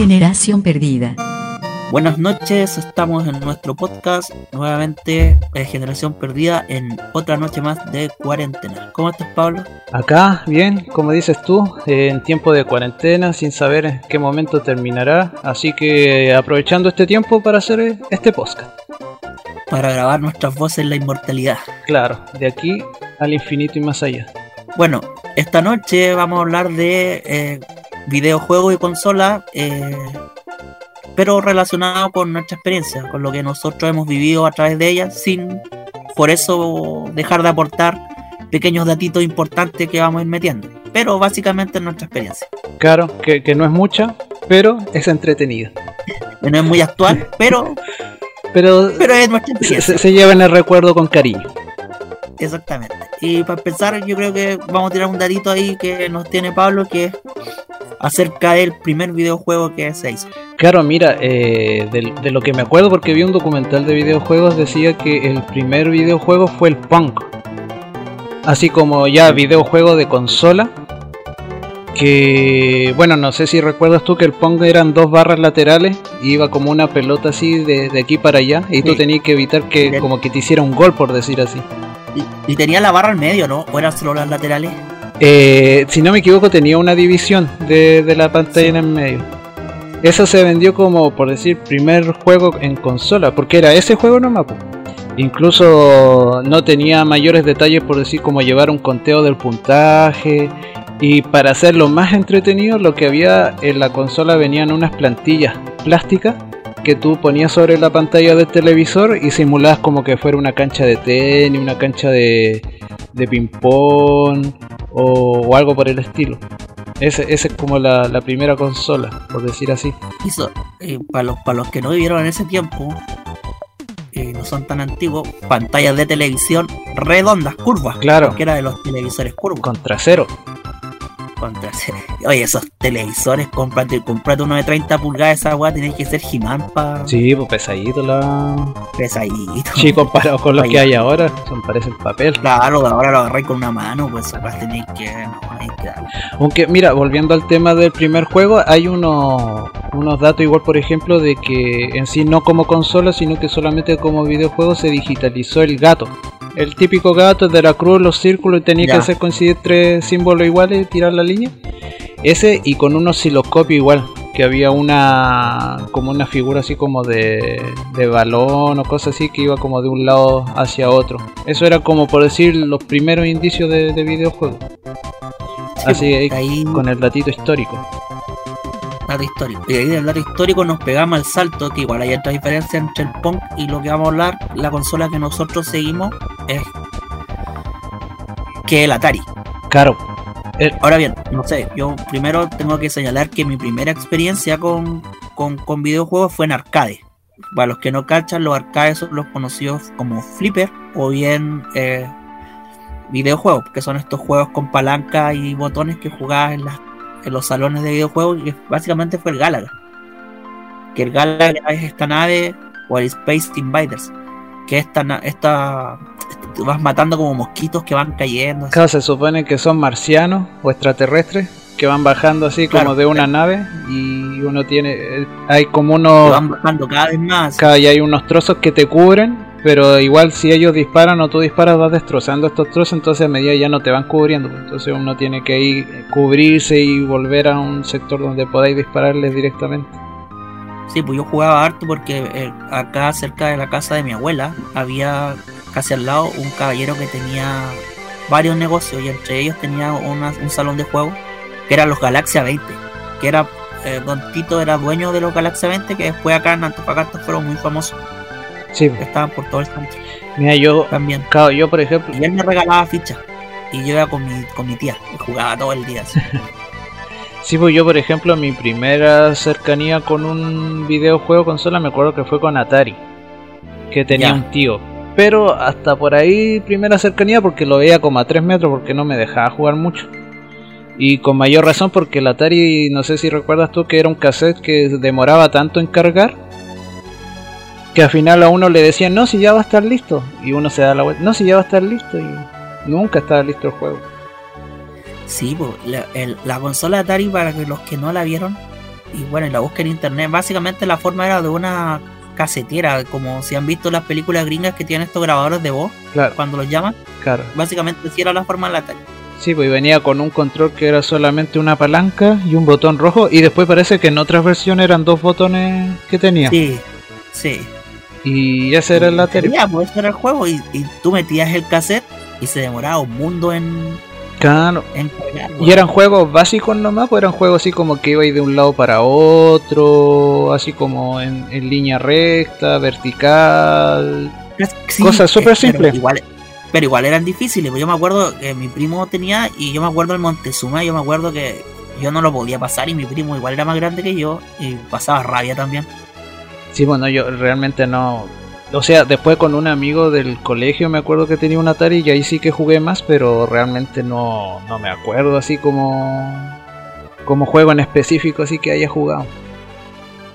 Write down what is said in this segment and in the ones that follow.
Generación perdida. Buenas noches, estamos en nuestro podcast, nuevamente eh, Generación Perdida, en otra noche más de cuarentena. ¿Cómo estás, Pablo? Acá, bien, como dices tú, en tiempo de cuarentena, sin saber en qué momento terminará, así que aprovechando este tiempo para hacer este podcast. Para grabar nuestras voces en la inmortalidad. Claro, de aquí al infinito y más allá. Bueno, esta noche vamos a hablar de eh, videojuegos y consolas, eh, pero relacionado con nuestra experiencia, con lo que nosotros hemos vivido a través de ellas, sin por eso dejar de aportar pequeños datitos importantes que vamos a ir metiendo. Pero básicamente es nuestra experiencia. Claro, que, que no es mucha, pero es entretenida. No es muy actual, pero, Pero, pero es nuestra experiencia. se- se lleva en el recuerdo con cariño. Exactamente. Y para empezar, yo creo que vamos a tirar un datito ahí que nos tiene Pablo, que es acerca del primer videojuego que se hizo. Claro, mira, eh, de, de lo que me acuerdo, porque vi un documental de videojuegos, decía que el primer videojuego fue el Punk. Así como ya videojuego de consola. Que, bueno, no sé si recuerdas tú que el Pong eran dos barras laterales, y iba como una pelota así de, de aquí para allá, y tú Sí. tenías que evitar que como que te hiciera un gol, por decir así. Y, y tenía la barra al medio, ¿no? ¿O eran solo las laterales? Eh, si no me equivoco, tenía una división de, de la pantalla Sí. en el medio. Eso se vendió como, por decir, primer juego en consola, porque era ese juego nomás. Incluso no tenía mayores detalles, por decir, como llevar un conteo del puntaje. Y para hacerlo más entretenido, lo que había en la consola venían unas plantillas plásticas que tú ponías sobre la pantalla del televisor y simulabas como que fuera una cancha de tenis, una cancha de, de ping-pong o, o algo por el estilo. Ese, ese es como la, la primera consola, por decir así. Hizo, eh, para, los, para los que no vivieron en ese tiempo, eh, no son tan antiguos, pantallas de televisión redondas, curvas. Claro. Porque era de los televisores curvos. Con trasero. Oye, esos televisores, cómprate, cómprate uno de 30 pulgadas, esa weá tenés que ser He-Man pa Sí, pues pesadito la... pesadito. Sí, comparado con los Oye. que hay ahora, son parecen papel. Claro, ahora lo agarré con una mano, pues ahora tenéis que. No, hay que darle. Aunque, mira, volviendo al tema del primer juego, hay unos, unos datos igual, por ejemplo, de que en sí no como consola, sino que solamente como videojuego se digitalizó el gato. El típico gato de la cruz, los círculos, y tenía Ya. que hacer coincidir tres símbolos iguales y tirar la línea. Ese y con un osciloscopio igual, que había una como una figura así como de, de balón o cosas así que iba como de un lado hacia otro. Eso era como por decir los primeros indicios de, de videojuegos. Así pues, ahí con el datito histórico. Dato histórico. Y ahí del dato histórico nos pegamos al salto, que igual hay otra diferencia entre el Pong y lo que vamos a hablar, la consola que nosotros seguimos es que el Atari. Claro. Ahora bien, no sé, yo primero tengo que señalar que mi primera experiencia con, con, con videojuegos fue en arcade. Para los que no cachan, los arcades son los conocidos como flipper o bien eh, videojuegos, que son estos juegos con palanca y botones que jugabas en, las- en los salones de videojuegos y básicamente fue el Galaga. Que el Galaga es esta nave o el Space Invaders, que esta, esta, tú vas matando como mosquitos que van cayendo. Claro, se supone que son marcianos o extraterrestres que van bajando así como Claro. de una nave y uno tiene eh, hay como que unos van bajando cada vez más. Cada y hay unos trozos que te cubren, pero igual si ellos disparan o tú disparas vas destrozando estos trozos, entonces a medida ya no te van cubriendo. Entonces uno tiene que ir cubrirse y volver a un sector donde podáis dispararles directamente. Sí, pues yo jugaba harto porque eh, acá cerca de la casa de mi abuela había casi al lado un caballero que tenía varios negocios y entre ellos tenía una- un salón de juegos que eran los Galaxia 20, que era eh, Don Tito era dueño de los Galaxia 20 que después acá en Antofagasta fueron muy famosos, Sí, estaban por todo el centro mira, yo, también. claro, yo por ejemplo, Y él me regalaba fichas y yo iba con mi, con mi tía y jugaba todo el día. así. sí, pues yo por ejemplo, mi primera cercanía con un videojuego consola me acuerdo que fue con Atari, que tenía Ya. un tío. Pero hasta por ahí primera cercanía porque lo veía como a 3 metros porque no me dejaba jugar mucho. Y con mayor razón porque el Atari, no sé si recuerdas tú que era un cassette que demoraba tanto en cargar. Que al final a uno le decían, no, si ya va a estar listo. Y uno se da la vuelta, no, si ya va a estar listo. Y nunca estaba listo el juego. Sí, pues, la, el- la consola Atari, para que los que no la vieron, y bueno, y la busqué en internet. Básicamente la forma era de una casetera, como si han visto las películas gringas que tienen estos grabadores de voz Claro, cuando los llaman. claro. Básicamente sí era la forma de la Atari. Sí, pues venía con un control que era solamente una palanca y un botón rojo. Y después parece que en otras versiones eran dos botones que tenía. Sí, sí. Y ese era el pues ese era el juego y, y tú metías el cassette y se demoraba un mundo en, Claro. en cargar, Y eran juegos básicos nomás, pues eran juegos así como que ibais de un lado para otro, así como en, en línea recta, vertical. Sí, Cosas súper pero simples. Igual, pero igual eran difíciles. pues Yo me acuerdo que mi primo tenía, y yo me acuerdo el Montezuma, yo me acuerdo que yo no lo podía pasar y mi primo igual era más grande que yo y pasaba rabia también. Sí, bueno, yo realmente no. O sea, después con un amigo del colegio me acuerdo que tenía un Atari y ahí sí que jugué más, pero realmente no, no me acuerdo así como. como juego en específico así que haya jugado.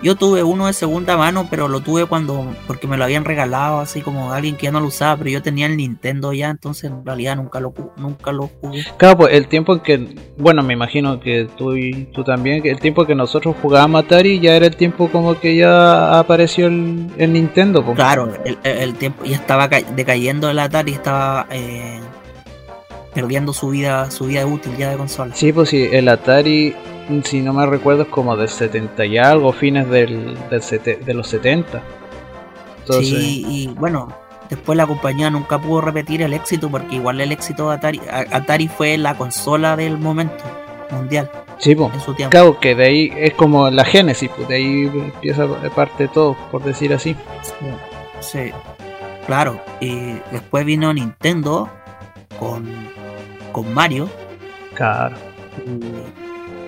Yo tuve uno de segunda mano, pero lo tuve cuando, porque me lo habían regalado, así como alguien que ya no lo usaba, pero yo tenía el Nintendo ya, entonces en realidad nunca lo, nunca lo jugué. Claro, pues el tiempo en que, bueno, me imagino que tú y tú también, que el tiempo que nosotros jugábamos Atari ya era el tiempo como que ya apareció el, el Nintendo. pues. Claro, el, el- tiempo ya estaba ca- decayendo el Atari, estaba eh, perdiendo su vida, su vida útil ya de consola. Sí, pues sí, el Atari, si no me recuerdo, es como del 70 y algo, fines del, del sete- de los 70. Entonces, Sí, y bueno, después la compañía nunca pudo repetir el éxito porque igual el éxito de Atari, Atari fue la consola del momento mundial sí, pues. en su tiempo. Claro, que de ahí es como la génesis, pues de ahí empieza parte todo, por decir así. Sí, claro. Y después vino Nintendo con, con Mario Claro.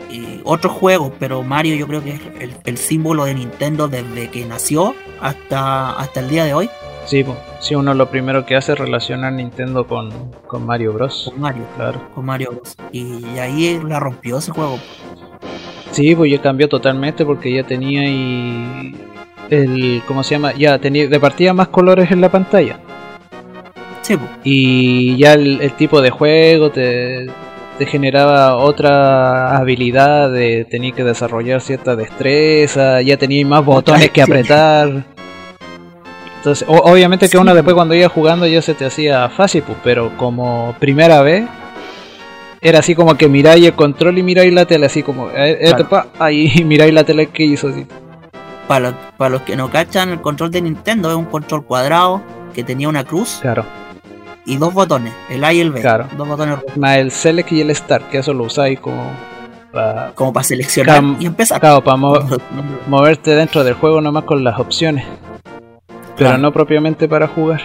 y, y otros juegos, pero Mario yo creo que es el, el símbolo de Nintendo desde que nació hasta, hasta el día de hoy Sí, pues. Sí, uno lo primero que hace es relacionar Nintendo con, con Mario Bros. con Mario. Claro. Con Mario Bros. Y ahí la rompió ese juego. Sí, pues ya cambió totalmente porque ya tenía y el ¿cómo se llama? Ya tenía de partida más colores en la pantalla. Sí. Y ya el, el tipo de juego te, te generaba otra habilidad de tener que desarrollar cierta destreza, ya tenía más botones que apretar. Entonces, o- obviamente que uno Sí. después cuando iba jugando ya se te hacía fácil, pues, pero como primera vez era así como que miráis el control y miráis la tele, así como, eh, eh, Claro. pa, ahí miráis la tele que hizo así. Para, los- para los que no cachan, el control de Nintendo es un control cuadrado que tenía una cruz Claro, y dos botones, el A y el B. Claro. Dos botones rojos, más el select y el start, que eso lo usáis como para como para seleccionar y empezar. claro, para moverte dentro del juego nomás con las opciones. Pero no propiamente para jugar.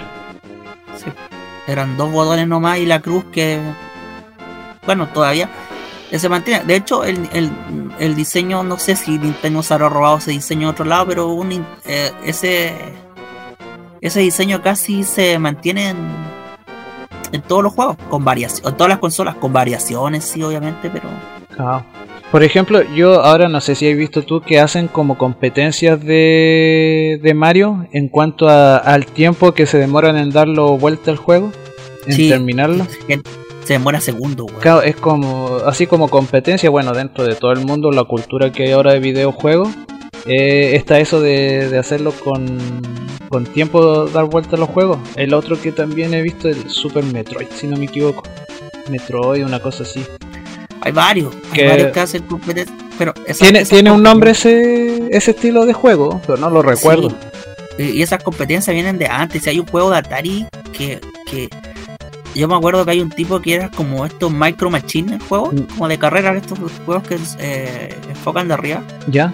Sí. Eran dos botones nomás y la cruz que, bueno, todavía se mantiene. De hecho, el, el, el diseño, no sé si Nintendo se habrá robado ese diseño de otro lado, pero un, eh, ese, ese diseño casi se mantiene en, en todos los juegos, con variaciones, en todas las consolas, con variaciones, sí, obviamente, pero Ah. Por ejemplo, yo ahora no sé si has visto tú que hacen como competencias de, de Mario en cuanto a- al tiempo que se demoran en darlo vuelta al juego, en Sí. terminarlo. se demora segundos. Claro, es como así como competencia, bueno, dentro de todo el mundo, la cultura que hay ahora de videojuegos, eh, está eso de, de hacerlo con, con tiempo dar vuelta a los juegos. El otro que también he visto es el Super Metroid, si no me equivoco. Metroid, una cosa así. Hay varios, hay varios que hacen competencias, pero esas- Tiene, tiene un nombre ese, ese estilo de juego, pero no lo recuerdo. Sí. Y esas competencias vienen de antes. Hay un juego de Atari que, que yo me acuerdo que hay un tipo que era como estos Micro Machines, el juego, Mm. como de carrera, estos juegos que eh, enfocan de arriba. ¿Ya?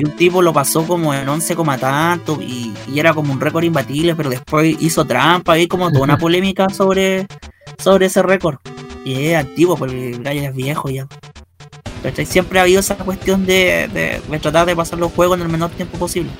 Y un tipo lo pasó como en 11 coma tanto y, y era como un récord imbatible, pero después hizo trampa y como toda una polémica sobre, sobre ese récord. Y es antiguo, porque el gallo es viejo ya. ¿Cachai? Siempre ha habido esa cuestión de, de- de tratar de pasar los juegos en el menor tiempo posible.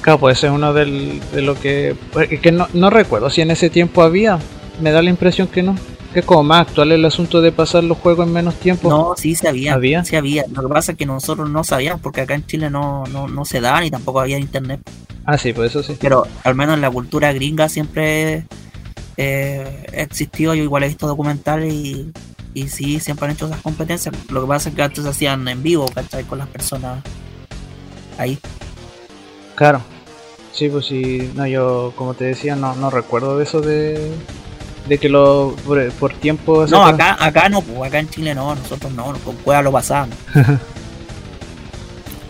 Claro, pues ese es uno del, de lo que... que no, no recuerdo si en ese tiempo había. Me da la impresión que no. Que es como más actual el asunto de pasar los juegos en menos tiempo. No, sí se había. ¿Había? Sí había. Lo que pasa es que nosotros no sabíamos, porque acá en Chile no, no, no se da ni tampoco había internet. Ah, sí, pues eso sí. Pero al menos en la cultura gringa siempre eh, existió. Yo igual he visto documentales y, Y sí, siempre han hecho esas competencias. Lo que pasa es que antes se hacían en vivo, ¿cachai? Con las personas ahí. Claro. Sí, pues sí, no, yo como te decía, no, no recuerdo de eso de, de que lo por, por tiempo... No, acá, acá no, pues acá en Chile no, nosotros no, con cueva lo pasamos.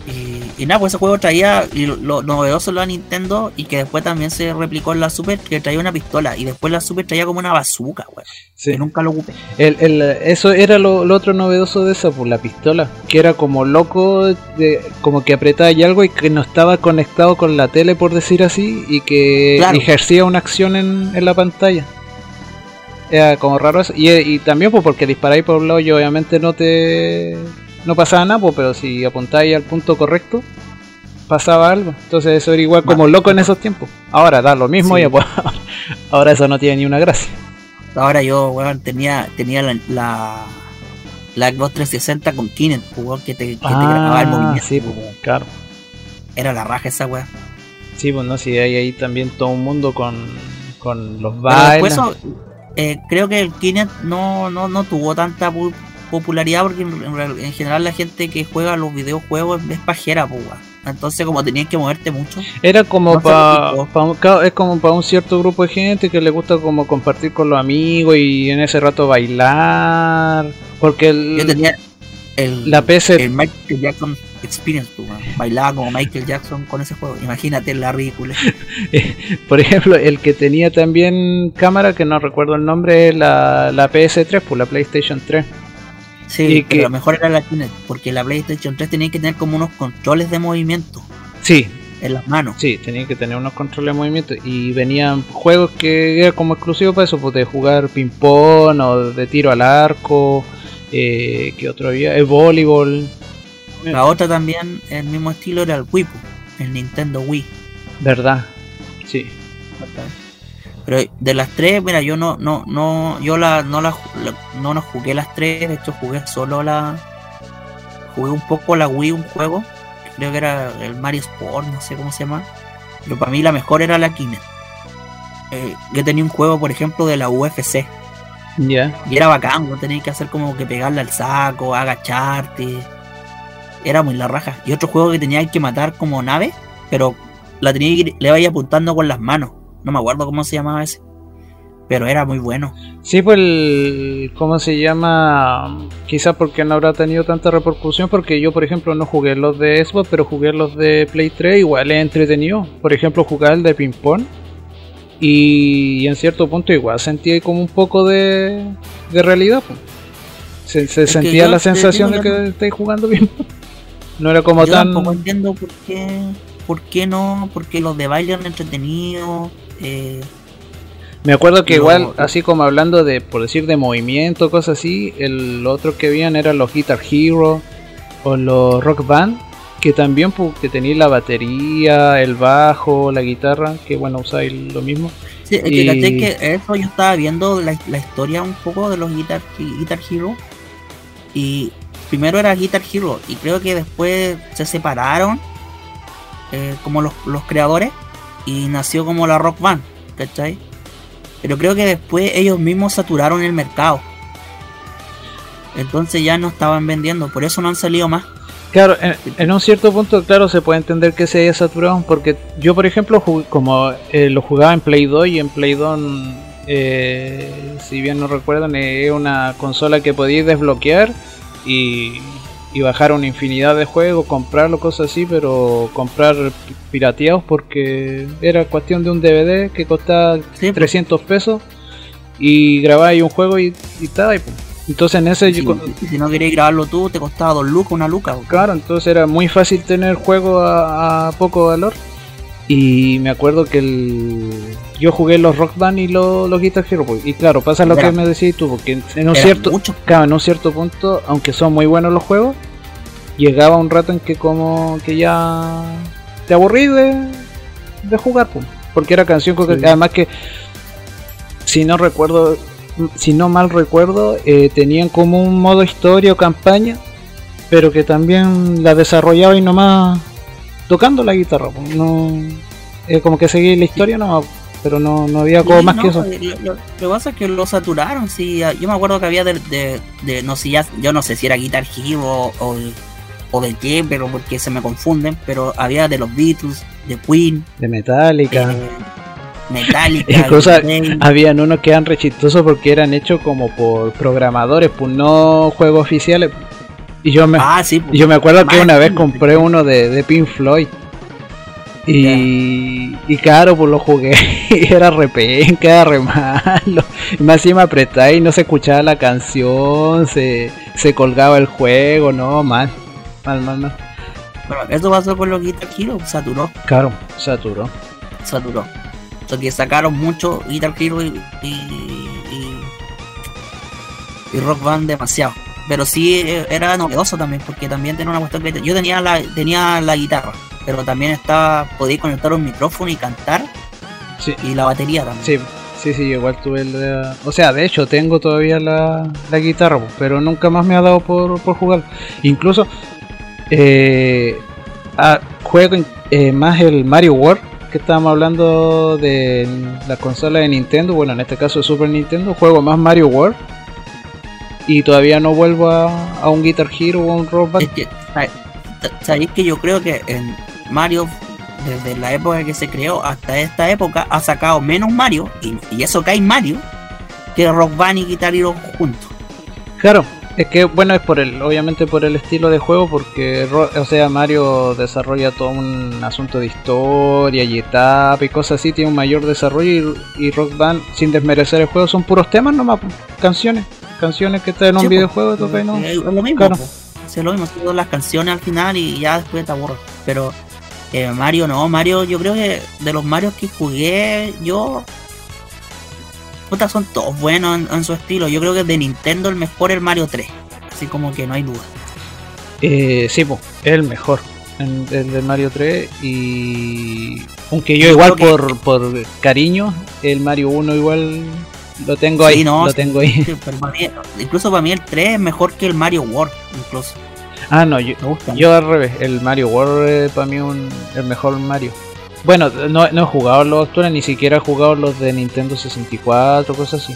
y, y nada, pues ese juego traía, y lo, novedoso lo de Nintendo, y que después también se replicó en la Super, que traía una pistola, y después la Super traía como una bazooka, weón. Sí. Que nunca lo ocupé. El, el, eso era lo, lo otro novedoso de esa, pues la pistola, que era como loco, de, como que apretaba y algo y que no estaba conectado con la tele, por decir así, y que Claro. ejercía una acción en, en la pantalla. Era como raro eso. Y, y también pues porque disparáis por un lado y obviamente no te... No pasaba nada, pues, pero si apuntáis al punto correcto, pasaba algo. Entonces eso era igual como loco en esos tiempos. Ahora da lo mismo Sí. y pues, ahora eso no tiene ni una gracia. Ahora yo, weón, tenía, tenía la, la, la Xbox 360 con Kinect, pues, weón, que te, que te grababa el movimiento. sí, pues, pues, weón. claro. Era la raja esa weón. Sí, pues no, si hay ahí también todo un mundo con, con los bailes. después eh, creo que el Kinect no, no, no tuvo tanta pu- popularidad porque en, general la gente que juega los videojuegos es pajera, pues. Entonces como tenías que moverte mucho. Era como no para es como para un cierto grupo de gente que le gusta como compartir con los amigos y en ese rato bailar, porque el- Yo tenía el, la PC el Michael Jackson Experience, pues. Bailaba como Michael Jackson con ese juego. Imagínate la ridícula. por ejemplo, el que tenía también cámara que no recuerdo el nombre es la, la PS3, pues la PlayStation 3. Sí, Y pero que- lo mejor era la Kinect, porque la PlayStation 3 tenía que tener como unos controles de movimiento Sí, en las manos. Sí, tenía que tener unos controles de movimiento y venían juegos que era como exclusivo para eso, pues de jugar ping pong o de tiro al arco, eh, que otro había, el voleibol, La otra también, el mismo estilo, era el Wii, el Nintendo Wii. ¿verdad? Sí. Pero de las tres, mira, yo no, no, no, yo la, no la, la- no, no jugué las tres, de hecho jugué solo la, jugué un poco la Wii, un juego, creo que era el Mario Sport, no sé cómo se llama, pero para mí la mejor era la Kinect. Eh, yo tenía un juego, por ejemplo, de la UFC, Ya. Y era bacán, no tenías que hacer como que pegarle al saco, agacharte. Era muy la raja. Y otro juego que tenía que matar como nave, pero la tenía que ir- le iba apuntando con las manos. No me acuerdo cómo se llamaba ese. Pero era muy bueno. Sí, pues el, ¿cómo se llama? Quizás porque no habrá tenido tanta repercusión, porque yo, por ejemplo, no jugué los de Xbox, pero jugué los de Play 3, igual es entretenido. Por ejemplo, jugar el de ping pong. Y en cierto punto igual sentí como un poco de, de realidad. pues. Se, sentía la sensación de que estáis jugando bien. No era como Yo tan... tampoco entiendo por qué, por qué no, porque los de baile eran entretenidos. Eh, Me acuerdo que igual, así como hablando de, por decir, de movimiento, cosas así, el otro que habían eran los Guitar Hero o los Rock Band, que también que tenéis la batería, el bajo, la guitarra, que bueno, usáis lo mismo. sí, Y- caché que eso yo estaba viendo la, la historia un poco de los Guitar, Guitar Hero. Y primero era Guitar Hero. Y creo que después se separaron. eh, como los, los creadores. Y nació como la Rock Band. ¿Cachai? Pero creo que después ellos mismos saturaron el mercado. Entonces ya no estaban vendiendo. Por eso no han salido más. Claro, en, en un cierto punto, claro, se puede entender que se haya saturado, porque yo, por ejemplo, como eh, lo jugaba en Play 2 y en Play 2, eh, si bien no recuerdan, es una consola que podíais desbloquear y, y bajar una infinidad de juegos, comprarlo, cosas así, pero comprar pi- pirateados porque era cuestión de un DVD que costaba Sí, pues. 300 pesos y grabáis un juego y, y tal. y pum. Entonces en ese... yo Si, con- y si no querías grabarlo tú, te costaba dos lucas, una luca. Claro, entonces era muy fácil tener juego a, a poco valor. Y me acuerdo que el... yo jugué los Rock Band y los, los Guitar Hero. pues, Y claro, pasa lo Era- que me decís tú, porque en un cierto, claro, en un cierto punto, aunque son muy buenos los juegos, llegaba un rato en que como que ya te aburrí de, de jugar, pues, porque era canción que además que si no recuerdo, si no mal recuerdo, eh, tenían como un modo historia o campaña, pero que también la desarrollaba y nomás tocando la guitarra, pues, no eh, como que seguía la historia, no. Pero no, no había como más que eso. Lo, que pasa es que lo saturaron, sí. Yo me acuerdo que había de, de, no sé, ya, yo no sé si era Guitar Hero o, o, de qué, pero porque se me confunden, pero había de los Beatles, de Queen, de Metallica. Eh, Metallica. Incluso habían unos que eran rechistosos porque eran hechos como por programadores, pues no juegos oficiales. Y yo me, ah, pues, yo me acuerdo que una vez compré uno de, de Pink Floyd. Y, y claro, pues lo jugué y era re penca, era re malo. Y más encima apretaba y no se escuchaba la canción, se, se colgaba el juego, no, mal, mal, mal, mal. Pero eso pasó con los Guitar Hero, saturó. Claro, saturó. Saturó. O que sacaron mucho Guitar Hero y, y, y, Rock Band demasiado. Pero sí eh, era novedoso también, porque también tenía una cuestión que yo tenía la, tenía la guitarra, pero también estaba, podía conectar un micrófono y cantar. Sí. Y la batería también. Sí, sí, sí, igual tuve la... O sea, de hecho, tengo todavía la, la guitarra, pero nunca más me ha dado por, por jugar. Incluso, eh, ah, juego eh, más el Mario World que estábamos hablando de la consola de Nintendo, bueno, en este caso de Super Nintendo, juego más Mario World y todavía no vuelvo a, un Guitar Hero o un Rock Band. sabéis que yo creo que en Mario, desde la época que se creó hasta esta época, ha sacado menos Mario, y, eso que hay Mario, que Rock Band y Guitar Hero juntos. Claro, es que bueno, es por el, obviamente por el estilo de juego, porque o sea, Mario desarrolla todo un asunto de historia y etapa y cosas así, tiene un mayor desarrollo y, Rock Band, sin desmerecer el juego, son puros temas nomás, canciones, canciones que están en un videojuego, toca no. Es lo mismo, claro. es lo mismo, todas las canciones al final y ya después te aburro. Pero eh, Mario no, Mario, yo creo que de los Marios que jugué, yo puta, son todos buenos en, su estilo. Yo creo que de Nintendo el mejor es el Mario 3. Así como que no hay duda. Eh, sí, pues, es el mejor. El, de Mario 3 y aunque yo, igual por, por cariño el Mario 1 igual lo tengo ahí no, lo tengo ahí incluso para mí el 3 es mejor que el Mario World incluso ah no yo, yo al revés el Mario World es para mí un, el mejor Mario bueno, no, no he jugado los actuales, ni siquiera he jugado los de Nintendo 64, cosas así.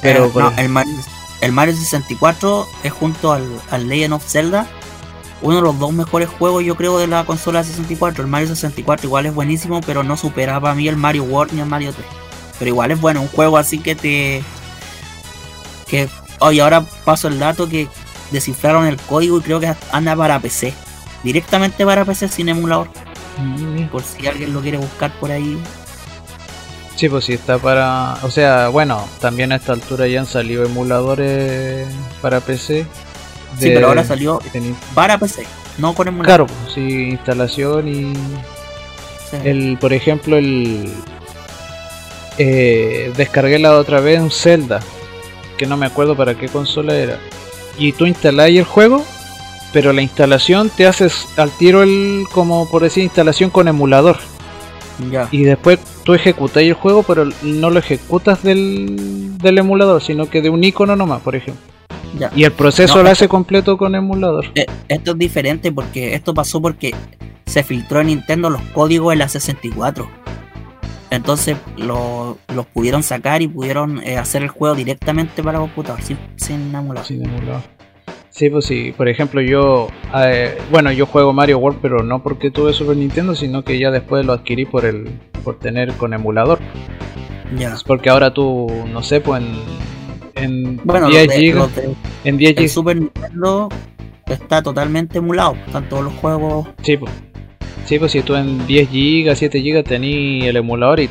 Pero eh, el, Mario, el, Mario, 64 es junto al, al, Legend of Zelda uno de los dos mejores juegos, yo creo, de la consola 64. El Mario 64 igual es buenísimo, pero no superaba a mí el Mario World ni el Mario 3. Pero igual es bueno, un juego así que te. que. Oye, ahora paso el dato que descifraron el código y creo que anda para PC. Directamente para PC sin emulador. Por si alguien lo quiere buscar por ahí. Sí, pues sí, está para... O sea, bueno, también a esta altura ya han salido emuladores para PC. Sí, pero ahora salió para PC, no con emulador. Claro, pues, sí, instalación y... El, por ejemplo, el... Eh, descargué la otra vez un Zelda, que no me acuerdo para qué consola era. Y tú instalás el juego pero la instalación te haces al tiro el como por decir instalación con emulador ya. y después tú ejecutas el juego pero no lo ejecutas del, del emulador sino que de un icono nomás por ejemplo ya. y el proceso lo hace completo con emulador eh, esto es diferente porque esto pasó porque se filtró en Nintendo los códigos de la 64 entonces los pudieron sacar y pudieron eh, hacer el juego directamente para computador sin, sin emulador. Sin emulador. Sí, pues sí. Por ejemplo, yo. Eh, bueno, yo juego Mario World, pero no porque tuve Super Nintendo, sino que ya después lo adquirí por el por tener con emulador. Ya. Es porque ahora tú, no sé, pues en. En bueno, 10 GB. En 10 GB. Super Nintendo está totalmente emulado. Están todos los juegos. Sí, pues. Sí, pues si tú en 10 GB, 7 GB tenías el emulador y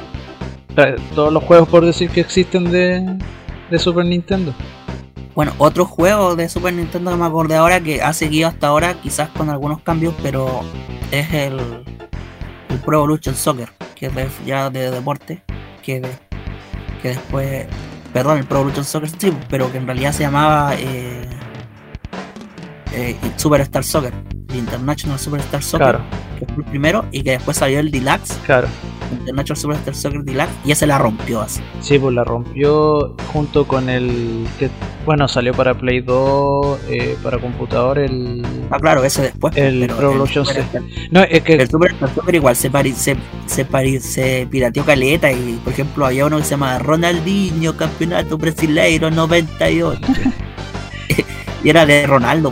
todos los juegos por decir que existen de, de Super Nintendo. Bueno, otro juego de Super Nintendo que me acordé ahora que ha seguido hasta ahora, quizás con algunos cambios, pero es el, el Pro Evolution Soccer, que es ya de deporte, que, que después, perdón, el Pro Evolution Soccer sí, pero que en realidad se llamaba eh, eh, Superstar Soccer, International Superstar Soccer, que fue el primero, y que después salió el Deluxe. Claro. International Superstar Soccer Deluxe y ese la rompió así. Sí, pues la rompió junto con el que, bueno, salió para Play 2, eh, para computador, el... Ah, claro, ese después. El Pro Evolution. No, es que... El Superstar Soccer igual se, pari, se, se, pari, se pirateó caleta y, por ejemplo, había uno que se llama Ronaldinho, Campeonato Brasileiro 98. y era de Ronaldo,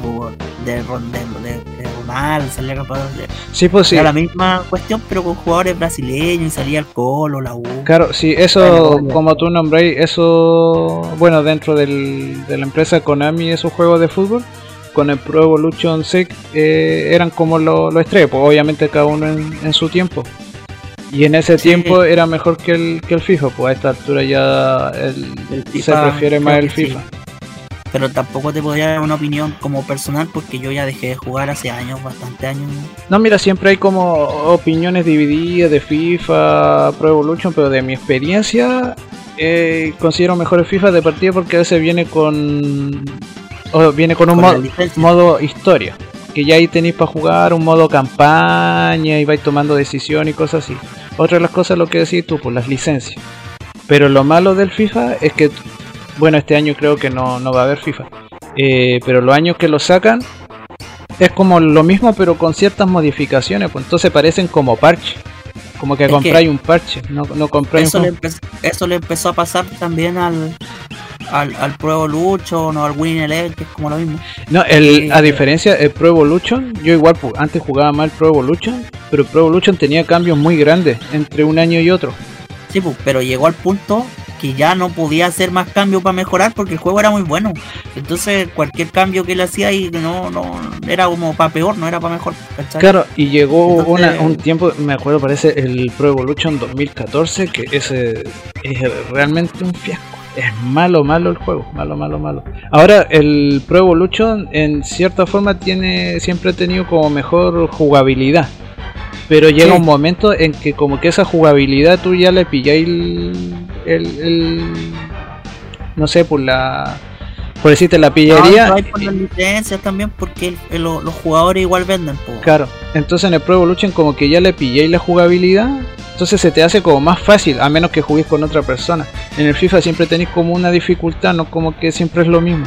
de, de, de, Ronaldo, salía capaz de. Sí, pues sí. Era la misma cuestión, pero con jugadores brasileños salía el Colo, la U. Claro, sí, eso, como tú nombréis, eso, bueno, dentro del, de la empresa Konami, esos juegos de fútbol, con el Pro Evolution 6 eh, eran como los lo estrellas, pues obviamente cada uno en, su tiempo. Y en ese tiempo era mejor que el, que el FIFA, pues a esta altura ya el, se prefiere más el FIFA pero tampoco te podría dar una opinión como personal porque yo ya dejé de jugar hace años, bastante años. No, mira, siempre hay como opiniones divididas de FIFA, Pro Evolution, pero de mi experiencia eh, considero mejor el FIFA de partida porque a veces viene con viene con un modo, modo, historia, que ya ahí tenéis para jugar un modo campaña y vais tomando decisiones y cosas así. Otra de las cosas lo que decís tú, pues las licencias. Pero lo malo del FIFA es que bueno, este año creo que no, va a haber FIFA. Eh, pero los años que lo sacan es como lo mismo, pero con ciertas modificaciones. Pues entonces parecen como parche. Como que compráis un parche, no, no compráis eso, le eso le empezó a pasar también al, al, al Pro Evolution o al Winning Eleven, que es como lo mismo. No, el, a diferencia del Pro Evolution, yo igual pues, antes jugaba mal Pro Evolution, pero Pro Evolution tenía cambios muy grandes entre un año y otro. Sí, pues, pero llegó al punto que ya no podía hacer más cambios para mejorar porque el juego era muy bueno. Entonces cualquier cambio que le hacía y no, no era como para peor, no era para mejor. Claro, y llegó un tiempo, me acuerdo, parece el Pro Evolution 2014, que ese es realmente un fiasco. Es malo, malo el juego, malo, malo, malo. Ahora, el Pro Evolution en cierta forma tiene, siempre ha tenido como mejor jugabilidad pero llega un momento en que como que esa jugabilidad tú ya le pilláis el, no sé, por la por decirte la pillería. No, por las licencias también porque los jugadores igual venden. Claro, entonces en el Pro Evolution como que ya le pilláis la jugabilidad, entonces se te hace como más fácil, a menos que juguéis con otra persona. En el FIFA siempre tenéis como una dificultad, no como que siempre es lo mismo.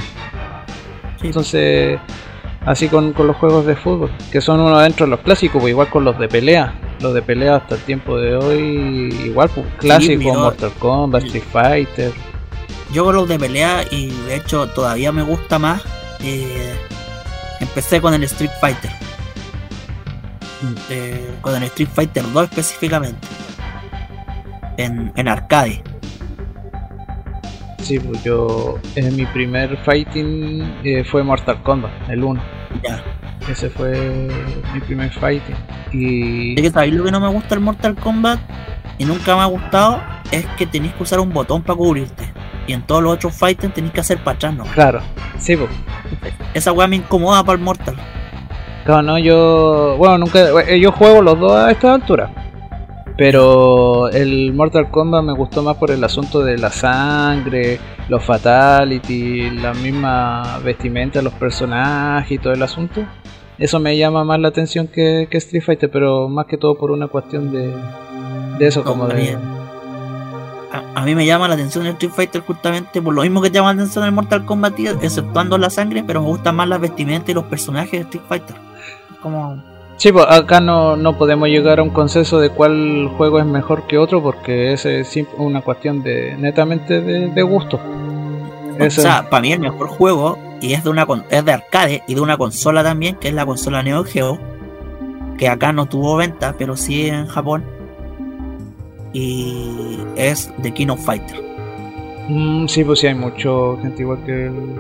Entonces así con, los juegos de fútbol, que son uno dentro de los clásicos, pues igual con los de pelea. Los de pelea hasta el tiempo de hoy, igual, pues clásicos, Mortal Kombat, Street Fighter. Yo con los de pelea, y de hecho todavía me gusta más, eh, empecé con el Street Fighter. Mm. Eh, con el Street Fighter 2 específicamente. En, en arcade. Sí, pues yo. En mi primer fighting eh, fue Mortal Kombat, el 1. Ya. Ese fue mi primer fighting. Y. Es que sabéis lo que no me gusta el Mortal Kombat y nunca me ha gustado es que tenéis que usar un botón para cubrirte. Y en todos los otros fighting tenéis que hacer para atrás, ¿no? Claro, sí, pues. Esa weá me incomoda para el Mortal. Claro, no, yo. Bueno, nunca. Yo juego los dos a esta altura. Pero el Mortal Kombat me gustó más por el asunto de la sangre, los fatality, la misma vestimenta, los personajes y todo el asunto. Eso me llama más la atención que, Street Fighter, pero más que todo por una cuestión de, de eso, como de... A, mí me llama la atención el Street Fighter justamente por lo mismo que llama la atención el Mortal Kombat, exceptuando la sangre, pero me gustan más las vestimentas y los personajes de Street Fighter. Como Sí, pues acá no, no podemos llegar a un consenso de cuál juego es mejor que otro porque es una cuestión de netamente de, gusto. O sea, para mí el mejor juego y es de una es de arcade y de una consola también, que es la consola Neo Geo, que acá no tuvo venta, pero sí en Japón. Y es The King of Fighter. Mm, sí, pues sí hay mucho gente igual que el,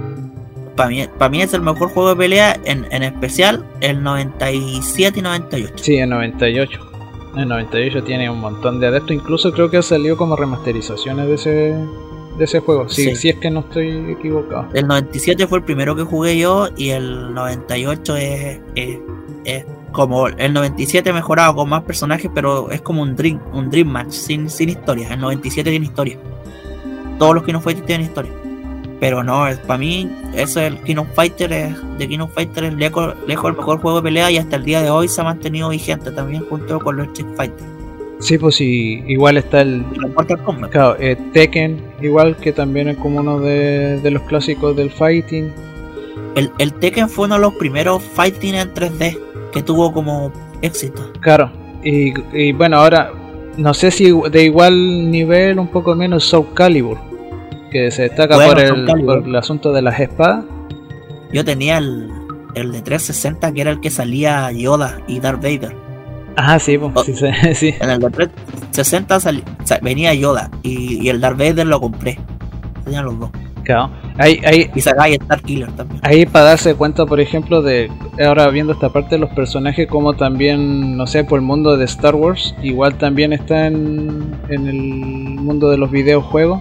para mí, es el mejor juego de pelea, en, en especial el 97 y 98. Sí, el 98. El 98 tiene un montón de adeptos, incluso creo que ha salido como remasterizaciones de ese, de ese juego, si, si es que no estoy equivocado. El 97 fue el primero que jugué yo y el 98 es, es, como el 97 mejorado con más personajes, pero es como un Dream, un dream Match sin, sin historia. El 97 tiene historia. Todos los que no fue tienen historia. Pero no, para mí, eso es el King of Fighter, es, de King of Fighter es lejos, lejos el mejor juego de pelea y hasta el día de hoy se ha mantenido vigente también junto con los Street Fighter. Sí, pues sí, igual está el claro, eh, Tekken, igual que también es como uno de, de los clásicos del fighting. El, el Tekken fue uno de los primeros fighting en 3D que tuvo como éxito. Claro, y, y bueno, ahora no sé si de igual nivel, un poco menos Soul Calibur, que se destaca Bueno, por, el, por el asunto de las espadas. Yo tenía el, el de 360 que era el que salía Yoda y Darth Vader. Ajá, sí, pues, Oh. sí, sí. En el de 360 sali- sa- venía Yoda y, y el Darth Vader lo compré. Tenían los dos. Claro. Ahí, ahí, Y Star Killer también. ahí para darse cuenta, por ejemplo, de ahora viendo esta parte de los personajes, como también, no sé, por el mundo de Star Wars, igual también está en, en el mundo de los videojuegos.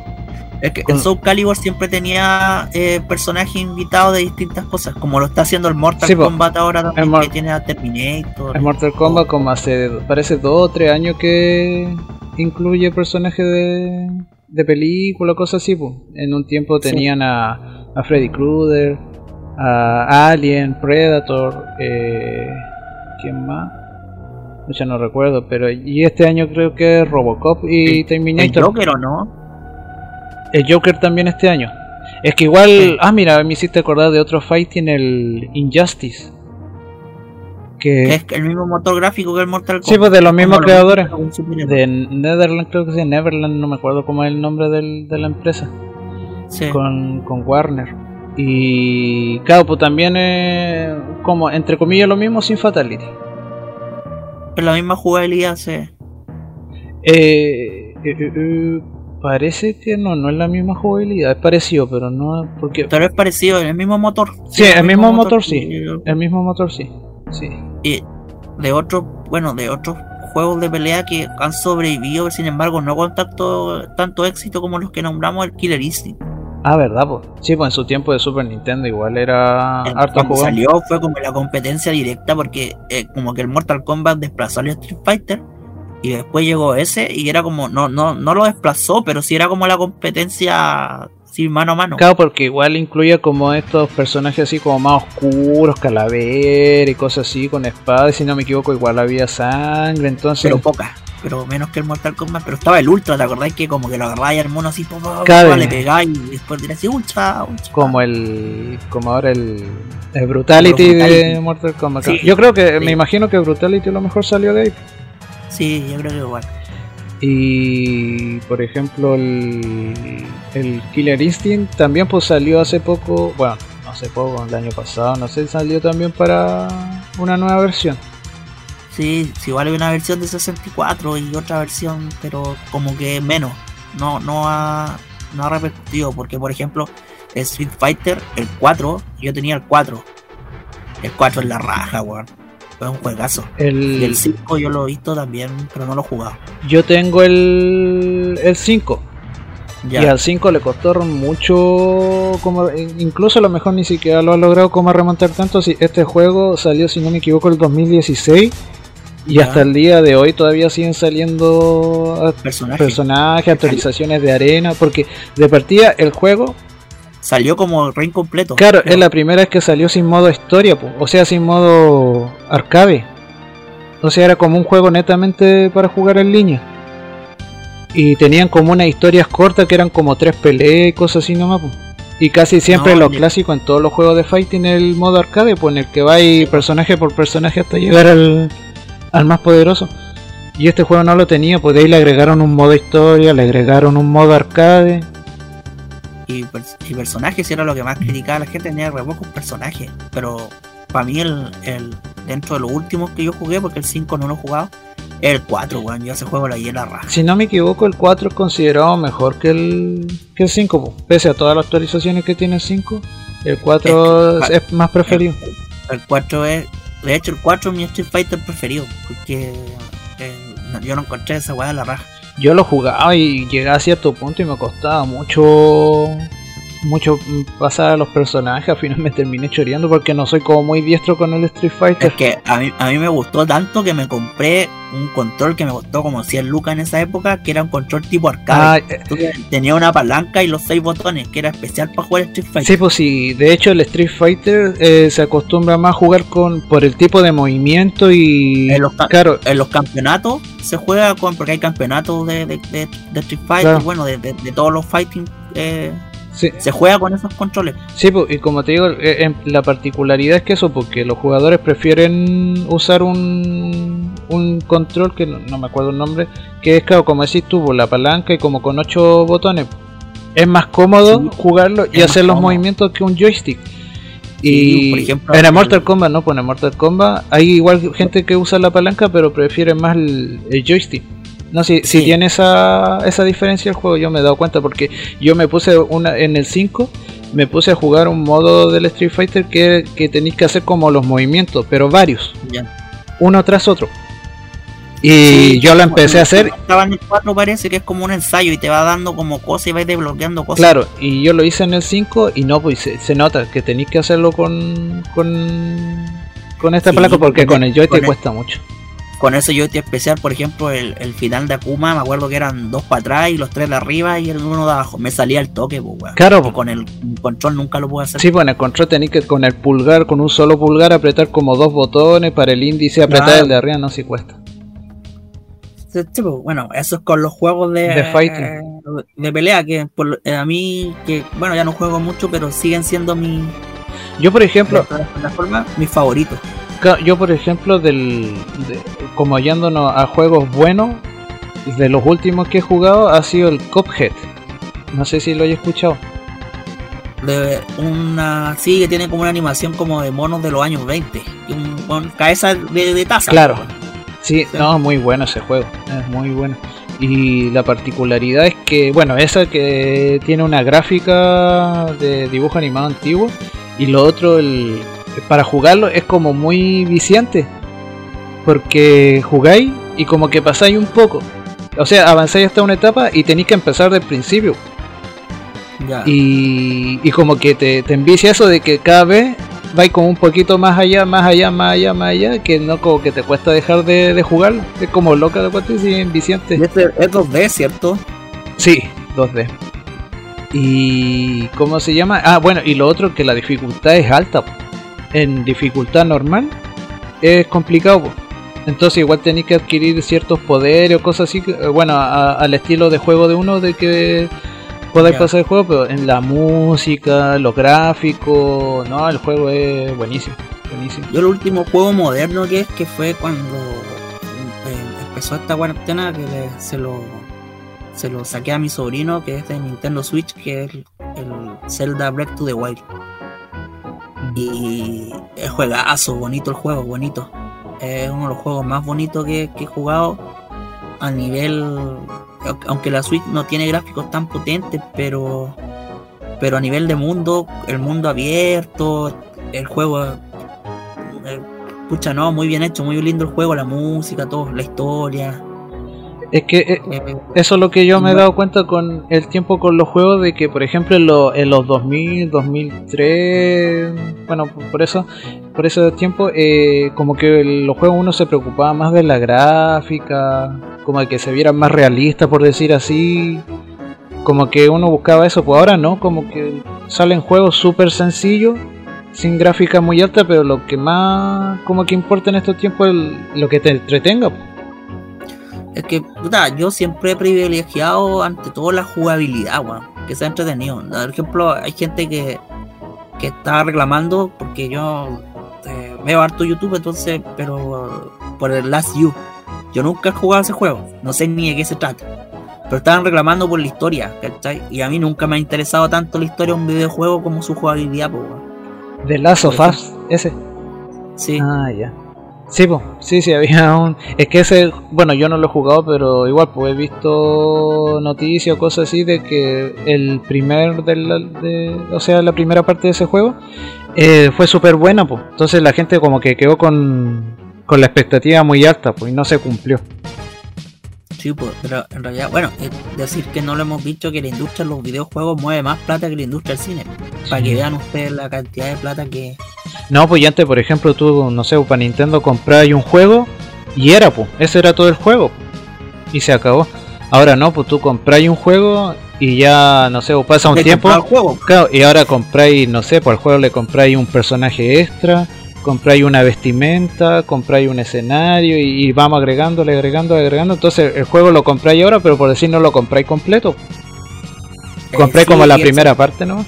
Es que en Soul Calibur siempre tenía eh, personajes invitados de distintas cosas, como lo está haciendo el Mortal Sí. Kombat ahora también, El que tiene a Terminator. En Mortal Kombat, como hace, parece dos o tres años que incluye personajes de, de película, cosas así. En un tiempo Sí. tenían a, a Freddy Krueger, a Alien, Predator, eh, ¿quién más? Ya no recuerdo, pero y este año creo que es Robocop y ¿El Terminator. Joker o no? El Joker también este año. Es que igual, Sí. ah mira, me hiciste acordar de otro fighting, el Injustice. Que Que es el mismo motor gráfico que el Mortal Kombat. Sí, pues de los mismos creadores. de Netherland, creo que sí, Neverland, no me acuerdo cómo es el nombre del- de la empresa, Sí. con, con Warner. Y claro, pues también es como, entre comillas, lo mismo sin Fatality. Es la misma jugabilidad, sí. Eh, eh, eh, eh, parece que no, no es la misma jugabilidad, es parecido, pero no, porque Pero es parecido, el mismo motor. Sí, el mismo motor, sí. Y- el mismo motor sí, sí. Y de otros, bueno, de otros juegos de pelea que han sobrevivido, sin embargo, no con tanto, tanto éxito como los que nombramos el Killer Instinct. Ah, verdad, pues. Sí, pues en su tiempo de Super Nintendo igual era El- harto cuando salió fue como la competencia directa porque eh, como que el Mortal Kombat desplazó al Street Fighter y después llegó ese y era como, no, no, no lo desplazó, pero sí era como la competencia así mano a mano. Claro, porque igual incluye como estos personajes así como más oscuros, calavera y cosas así con espadas, si no me equivoco, igual había sangre, entonces pero poca, pero menos que el Mortal Kombat, pero estaba el Ultra, ¿te acordás que como que lo agarraba y el mono así, pa, pa, pa, Claro. le pegaba y después dirá así, Ultra, Ultra. como el como ahora el, el Brutality, de. Mortal Kombat. Sí. Yo creo que Sí. me imagino que Brutality a lo mejor salió de ahí. Sí, yo creo que igual. Y por ejemplo el, el Killer Instinct también pues salió hace poco, bueno, no hace poco, el año pasado, no sé, salió también para una nueva versión. Sí, sí, igual hay una versión de 64 y otra versión, pero como que menos. No, no ha, no ha repercutido, porque por ejemplo, el Street Fighter, el 4, yo tenía el 4. El 4 es la raja, weón. Fue un juegazo. Y El, el 5 yo lo he visto también, pero no lo he jugado. yo tengo el, el 5 Ya. y al 5 le costó mucho, como incluso a lo mejor ni siquiera lo ha logrado como remontar tanto. Si este juego salió, si no me equivoco, el 2016 y Ya. hasta el día de hoy todavía siguen saliendo ah, personaje. personajes, actualizaciones de arena, porque de partida el juego Salió como re incompleto. Claro, creo. es la primera vez que salió sin modo historia, po, o sea, sin modo arcade. O sea, era como un juego netamente para jugar en línea. Y tenían como unas historias cortas que eran como tres peleas y cosas así nomás. po. Y casi siempre No, ni- clásicos en todos los juegos de fighting el modo arcade, pues en el que va ahí personaje por personaje hasta llegar al, al más poderoso. Y este juego no lo tenía, pues de ahí le agregaron un modo historia, le agregaron un modo arcade. y, pers- y personajes era lo que más criticaba la gente tenía re pocos personajes pero para mí el, el dentro de los últimos que yo jugué porque el 5 no lo he jugado es el 4 weón yo ese juego la llena raja Si no me equivoco, el 4 es considerado mejor que el, que el 5. po. Pese a todas las actualizaciones que tiene el 5, el 4 es, Es más preferido. el 4 es de hecho el 4 es mi Street Fighter preferido porque eh, yo no encontré esa weá de la raja Yo lo jugaba y llegaba a cierto punto y me costaba mucho mucho pasar a los personajes, al final me terminé choreando porque no soy como muy diestro con el Street Fighter. Es que a mí, a mí me gustó tanto que me compré un control que me costó como 100 lucas en esa época, que era un control tipo arcade. Ah, eh, tenía una palanca y los seis botones, que era especial para jugar Street Fighter. Sí, pues sí, de hecho el Street Fighter eh, se acostumbra más a jugar con por el tipo de movimiento y... En los, claro, en los campeonatos se juega con, porque hay campeonatos de, de, Street Fighter, bueno, de, todos los fighting. Eh, se juega con esos controles. Sí, y como te digo, eh, la particularidad es que eso, porque los jugadores prefieren usar un, un control que no, me acuerdo el nombre, que es claro, como decís tú, la palanca y como con ocho botones. Es más cómodo jugarlo y hacer los movimientos que un joystick. y por ejemplo, en Mortal Kombat, no, pues en Mortal Kombat hay igual gente que usa la palanca, pero prefiere más el joystick. No, si, si tiene esa, esa diferencia el juego, yo me he dado cuenta porque yo me puse una en el 5, me puse a jugar un modo del Street Fighter que, que tenéis que hacer como los movimientos, pero varios, uno tras otro. Y yo lo empecé a hacer. Estaba en el 4 parece que es como un ensayo y te va dando como cosas y vais desbloqueando cosas. Claro, y yo lo hice en el 5 y no, pues se, nota que tenéis que hacerlo con, con, con esta placa porque con el joystick cuesta mucho con eso yo especial, por ejemplo, el, final de Akuma, me acuerdo que eran dos para atrás y los tres de arriba y el uno de abajo. Me salía el toque, pues, Claro. con el control nunca lo puedo hacer. Sí, en el control tenéis que con el pulgar, con un solo pulgar, apretar como dos botones para el índice, apretar el de arriba, no si cuesta. Sí, pues, bueno, eso es con los juegos de, de, de pelea, que por, eh, a mí, que bueno, ya no juego mucho, pero siguen siendo mi. Yo, por ejemplo, forma, mis favoritos. Yo, por ejemplo, del, como yéndonos a juegos buenos, de los últimos que he jugado ha sido el Cophead. No sé si lo he escuchado. De una. Sí, que tiene como una animación como de monos de los años 20. Y un, cabeza de, taza. Claro. Sí, no, muy bueno ese juego. Es muy bueno. Y la particularidad es que, bueno, esa que tiene una gráfica de dibujo animado antiguo. Y lo otro, el, para jugarlo es como muy viciante. Porque jugáis y como que pasáis un poco. O sea, avanzáis hasta una etapa y tenéis que empezar del principio. Y, y, como que te, te envicia eso de que cada vez vais como un poquito más allá, más allá, más allá, más allá, que no como que te cuesta dejar de, de jugar. Es como loca de cuenta y enviciante. Este es 2D, ¿cierto? Sí, 2D. ¿Y cómo se llama? Ah, bueno, y lo otro que la dificultad es alta en dificultad normal es complicado. Entonces igual tenéis que adquirir ciertos poderes o cosas así, eh, bueno, al estilo de juego de uno de que podáis pasar el juego, pero en la música, los gráficos, no, el juego es buenísimo, buenísimo. Yo el último juego moderno que es que fue cuando eh, empezó esta cuarentena que se lo se lo saqué a mi sobrino que es de Nintendo Switch que es el, el Zelda Breath to the Wild. Y es juegazo, bonito el juego, bonito. Es uno de los juegos más bonitos que, he jugado a nivel. Aunque la Switch no tiene gráficos tan potentes, pero. Pero a nivel de mundo, el mundo abierto, el juego. escucha, no, muy bien hecho, muy lindo el juego, la música, todo, la historia. Es que eh, eso es lo que yo me he dado cuenta con el tiempo con los juegos, de que por ejemplo en, los 2000, 2003, bueno, por eso, por ese tiempo, eh, como que los juegos uno se preocupaba más de la gráfica, como de que se vieran más realistas, por decir así, como que uno buscaba eso, pues ahora no, como que salen juegos súper sencillos, sin gráfica muy alta, pero lo que más como que importa en estos tiempos es lo que te entretenga. Es que, puta, yo siempre he privilegiado ante todo la jugabilidad, weón. Que sea entretenido. Por ejemplo, hay gente que, que está reclamando, porque yo eh, veo harto YouTube, entonces, pero por el Last You. Yo nunca he jugado ese juego, no sé ni de qué se trata. Pero estaban reclamando por la historia, ¿cachai? Y a mí nunca me ha interesado tanto la historia de un videojuego como su jugabilidad, pues, weón. ¿De Last of Us? ¿Ese? Sí. Ah, ya. Sí, pues, sí, sí, había un... Es que ese, bueno, yo no lo he jugado, pero igual, pues he visto noticias o cosas así de que el primer, del, de, o sea, la primera parte de ese juego eh, fue súper buena, pues. Entonces la gente como que quedó con, con la expectativa muy alta, pues, y no se cumplió. Sí, pues, pero en realidad, bueno, es decir que no lo hemos visto que la industria de los videojuegos mueve más plata que la industria del cine. Para que vean ustedes la cantidad de plata que. No, pues ya antes, por ejemplo, tú, no sé, para Nintendo comprabas un juego y era, pues, ese era todo el juego. Y se acabó. Ahora no, pues tú compráis un juego y ya, no sé, pasa un tiempo. Juego. Claro, y ahora compráis, no sé, por el juego le compráis un personaje extra, compráis una vestimenta, compráis un escenario y, vamos agregándole, agregando, agregando. Entonces el juego lo compráis ahora, pero por decir no lo compráis completo. Eh, compráis como la primera parte, ¿no?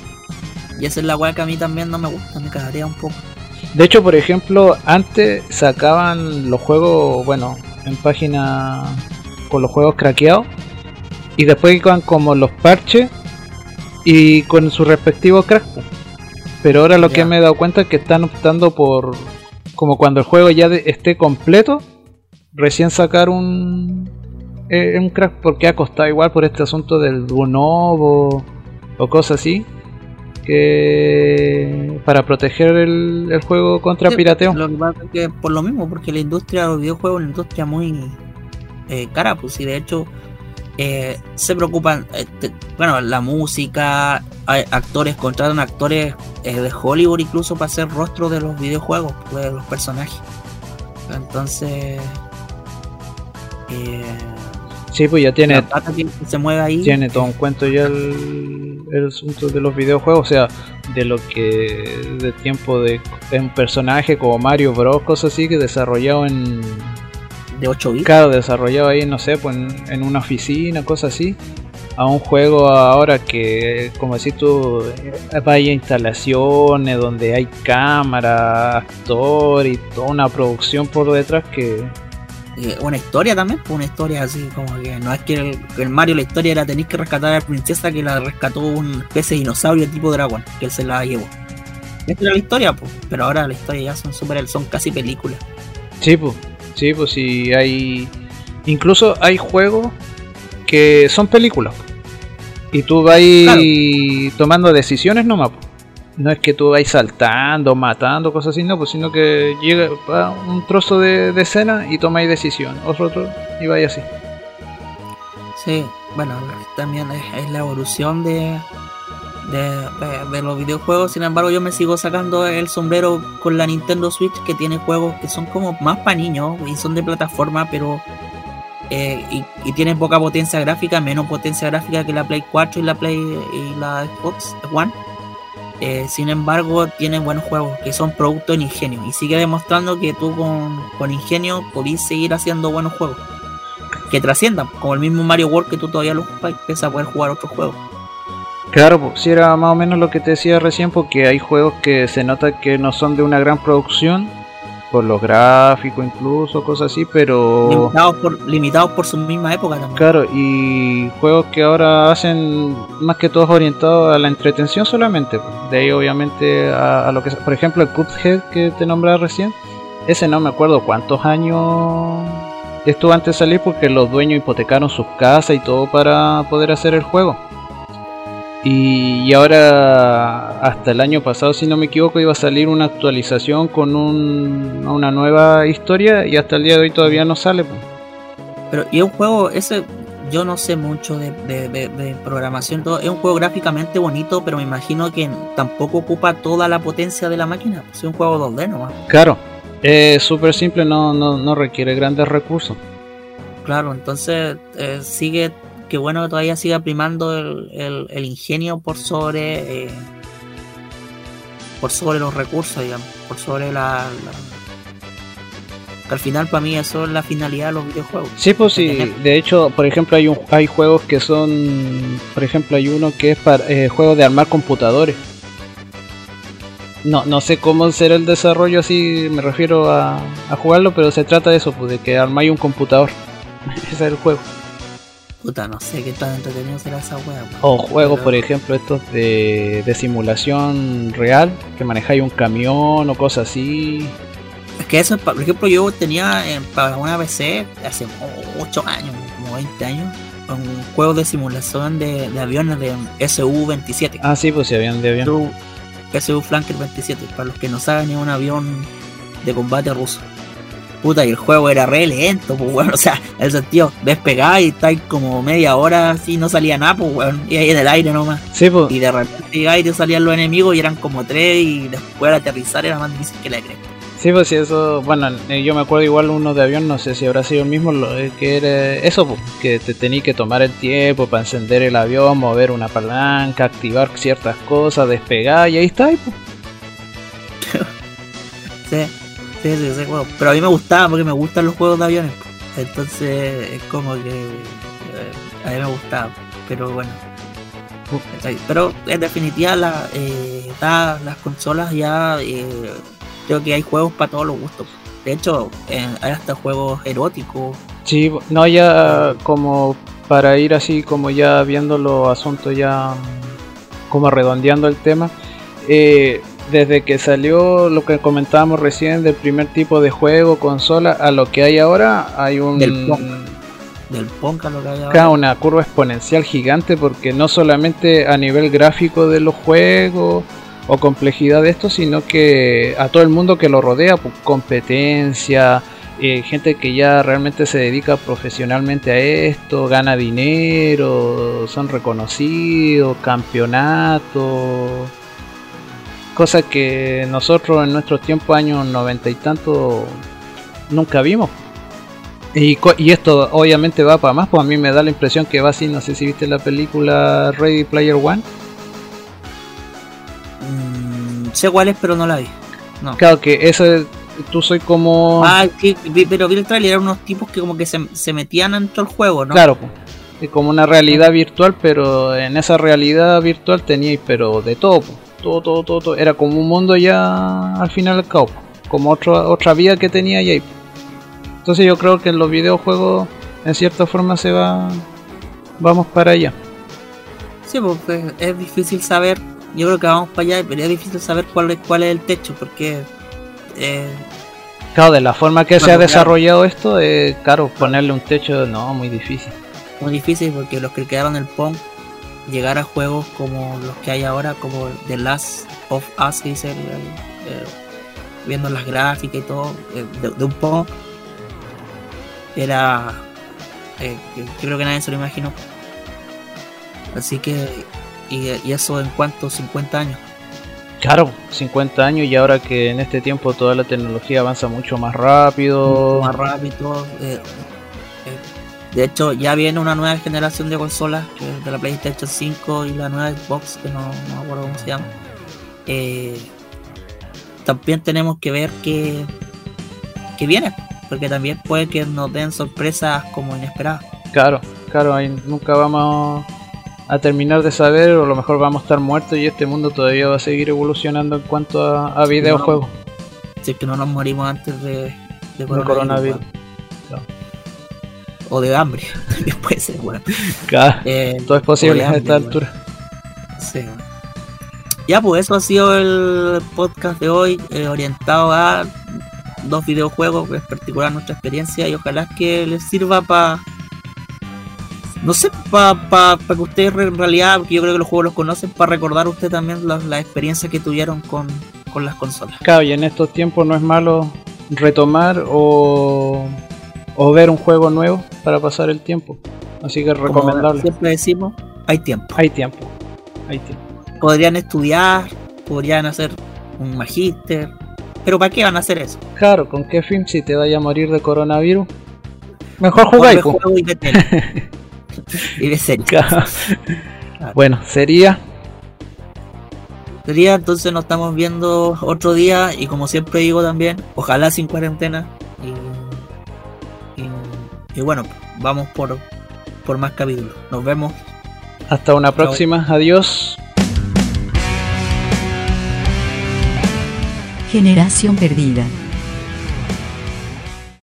Y esa es la weá que a mí también no me gusta, me cagaría un poco. De hecho, por ejemplo, antes sacaban los juegos, bueno, en página con los juegos craqueados y después iban como los parches y con su respectivo crack. Pero ahora lo que me he dado cuenta es que están optando por como cuando el juego ya esté completo, recién sacar un eh, un crack porque ha costado igual por este asunto del Duonovo o cosas así que para proteger el, juego contra pirateo. Lo que por lo mismo, porque la industria de los videojuegos es una industria muy eh, cara, pues y de hecho eh, se preocupan, eh, bueno, la música, hay actores, contratan actores de Hollywood incluso para hacer rostro de los videojuegos, pues, de los personajes. Entonces... Sí, pues ya tiene. se mueve ahí. Tiene todo un cuento ya el, el asunto de los videojuegos. O sea, de lo que. de tiempo de. un personaje como Mario Bros. cosas así que desarrollado en. De 8 bits. Claro, desarrollado ahí, no sé, pues en, una oficina, cosas así. A un juego ahora que, como decís tú, vaya instalaciones donde hay cámara, actor y toda una producción por detrás que eh, una historia también, pues una historia así como que no es que el, Mario la historia era tenéis que rescatar a la princesa que la rescató un especie de dinosaurio tipo dragón, que él se la llevó. Esta era la historia, pues, pero ahora la historia ya son super, son casi películas. Sí, pues, sí, pues sí hay incluso hay juegos que son películas. Y tú vas tomando decisiones nomás. Pues no es que tú vais saltando, matando, cosas así, no, pues sino que llega un trozo de, escena y tomáis decisión, otro, otro y vais así. Sí, bueno, también es, la evolución de, de, los videojuegos, sin embargo yo me sigo sacando el sombrero con la Nintendo Switch que tiene juegos que son como más para niños y son de plataforma, pero... Eh, y, y tienen poca potencia gráfica, menos potencia gráfica que la Play 4 y la Play y la Xbox One eh, sin embargo, tiene buenos juegos que son producto de ingenio y sigue demostrando que tú con, ingenio podés seguir haciendo buenos juegos que trasciendan, como el mismo Mario World que tú todavía lo juegas a poder jugar otros juegos. Claro, si era más o menos lo que te decía recién, porque hay juegos que se nota que no son de una gran producción, por los gráficos incluso, cosas así, pero... Limitados por, limitados por su misma época también. Claro, y juegos que ahora hacen más que todos orientados a la entretención solamente. De ahí obviamente a, lo que... Por ejemplo, el Cuphead que te nombraba recién, ese no me acuerdo cuántos años estuvo antes de salir porque los dueños hipotecaron sus casas y todo para poder hacer el juego. Y, ahora, hasta el año pasado, si no me equivoco, iba a salir una actualización con una nueva historia y hasta el día de hoy todavía no sale. Pero, y un juego, ese, yo no sé mucho de, programación, todo, es un juego gráficamente bonito, pero me imagino que tampoco ocupa toda la potencia de la máquina, es un juego 2D nomás. Claro, es súper simple, no, no, requiere grandes recursos. Claro, entonces eh, sigue que bueno que todavía siga primando el, el, ingenio por sobre eh, por sobre los recursos, digamos, por sobre la, que al final para mí eso es la finalidad de los videojuegos. Sí, pues sí, de hecho, por ejemplo, hay un, hay juegos que son, por ejemplo, hay uno que es para eh, juegos de armar computadores. No, no sé cómo será el desarrollo así, me refiero a, a jugarlo, pero se trata de eso, pues de que armáis un computador. Ese es el juego. Puta, no sé qué tan entretenido será esa wea. O juegos, por ejemplo, estos de, de simulación real, que manejáis un camión o cosas así. Es que eso, por ejemplo, yo tenía para una PC hace 8 años, como 20 años, un juego de simulación de, aviones de SU-27. Ah, sí, pues sí, avión de avión. SU Flanker 27, para los que no saben, es un avión de combate ruso. Puta, y el juego era re lento, pues bueno, o sea, en el sentido, despegaba y estáis como media hora así, no salía nada, pues weón, y ahí en el aire nomás. Sí, pues. Y de repente llegaba y te salían los enemigos y eran como tres y después al aterrizar era más difícil que la cresta. Sí, pues sí, eso, bueno, eh, yo me acuerdo igual uno de avión, no sé si habrá sido el mismo, lo, eh, que era eso, pues, que te tenías que tomar el tiempo para encender el avión, mover una palanca, activar ciertas cosas, despegar y ahí está, y, pues. Sí, Pero a mí me gustaba porque me gustan los juegos de aviones. Entonces es como que eh, a mí me gustaba. Pero bueno. Pero en definitiva la, eh, las consolas ya eh, creo que hay juegos para todos los gustos. De hecho, eh, hay hasta juegos eróticos. Sí, no, ya como para ir así como ya viendo los asuntos ya como redondeando el tema, desde que salió lo que comentábamos recién del primer tipo de juego, consola, a lo que hay ahora, hay un... Del Pong. Del Ponca lo que hay ahora. Una curva exponencial gigante porque no solamente a nivel gráfico de los juegos o complejidad de esto, sino que a todo el mundo que lo rodea, pues, competencia, eh, gente que ya realmente se dedica profesionalmente a esto, gana dinero, son reconocidos, campeonatos, cosas que nosotros en nuestros tiempos, años noventa y tanto, nunca vimos. Y, y esto obviamente va para más, pues a mí me da la impresión que va así, no sé si viste la película Ready Player One. Mm, sé cuál es, pero no la vi. No. Claro que eso, tú soy como... Ah, sí, pero vi el trailer, eran unos tipos que como que se, se metían dentro del juego, ¿no? Claro, pues, es como una realidad virtual, pero en esa realidad virtual teníais pero de todo, pues, todo, todo, todo, todo. Era como un mundo ya al final al cabo, pues, como otra otra vida que tenía pues. Entonces yo creo que en los videojuegos en cierta forma se va vamos para allá. Sí, porque es difícil saber. Yo creo que vamos para allá, pero es difícil saber cuál es, cuál es el techo, porque eh, Claro, de la forma que se ha claro. desarrollado esto, eh, claro, ponerle un techo, no, muy difícil. muy difícil porque los que crearon el Pong llegar a juegos como los que hay ahora, como The Last of Us, que dice eh, viendo las gráficas y todo, eh, de, de un Pong, era. eh, creo que nadie se lo imaginó. Así que. Y, y eso en cuanto 50 años. Claro, 50 años y ahora que en este tiempo toda la tecnología avanza mucho más rápido. mucho más rápido. eh, de hecho, ya viene una nueva generación de consolas, que es de la PlayStation 5 y la nueva Xbox, que no, no me acuerdo cómo se llama. Eh, también tenemos que ver que, que viene, porque también puede que nos den sorpresas como inesperadas. Claro, claro, ahí nunca vamos a terminar de saber, o a lo mejor vamos a estar muertos y este mundo todavía va a seguir evolucionando en cuanto a, a videojuegos. Si es que no nos morimos antes de, de coronavirus. weón. O de hambre, también puede ser, bueno. Claro, Eh, todo es posible a esta altura. Sí. Ya, pues eso ha sido el podcast de hoy, eh, orientado a dos videojuegos, en particular nuestra experiencia, y ojalá que les sirva para. No sé, para que ustedes en realidad, porque yo creo que los juegos los conocen, para recordar usted también las la experiencias que tuvieron con, con las consolas. Claro, y en estos tiempos no es malo retomar o, o ver un juego nuevo para pasar el tiempo. Así que Como recomendable. siempre decimos, hay tiempo. Hay tiempo, hay tiempo. Podrían estudiar, podrían hacer un magíster, pero ¿para qué van a hacer eso? Claro, ¿con qué film si te vaya a morir de coronavirus? Mejor jugáis, y ve tele. y ve series. Claro. Bueno, sería Sería, entonces nos estamos viendo otro día y como siempre digo también, ojalá sin cuarentena. Y, bueno, vamos por, por más capítulos. Nos vemos. hasta una próxima. Adiós. Generación perdida.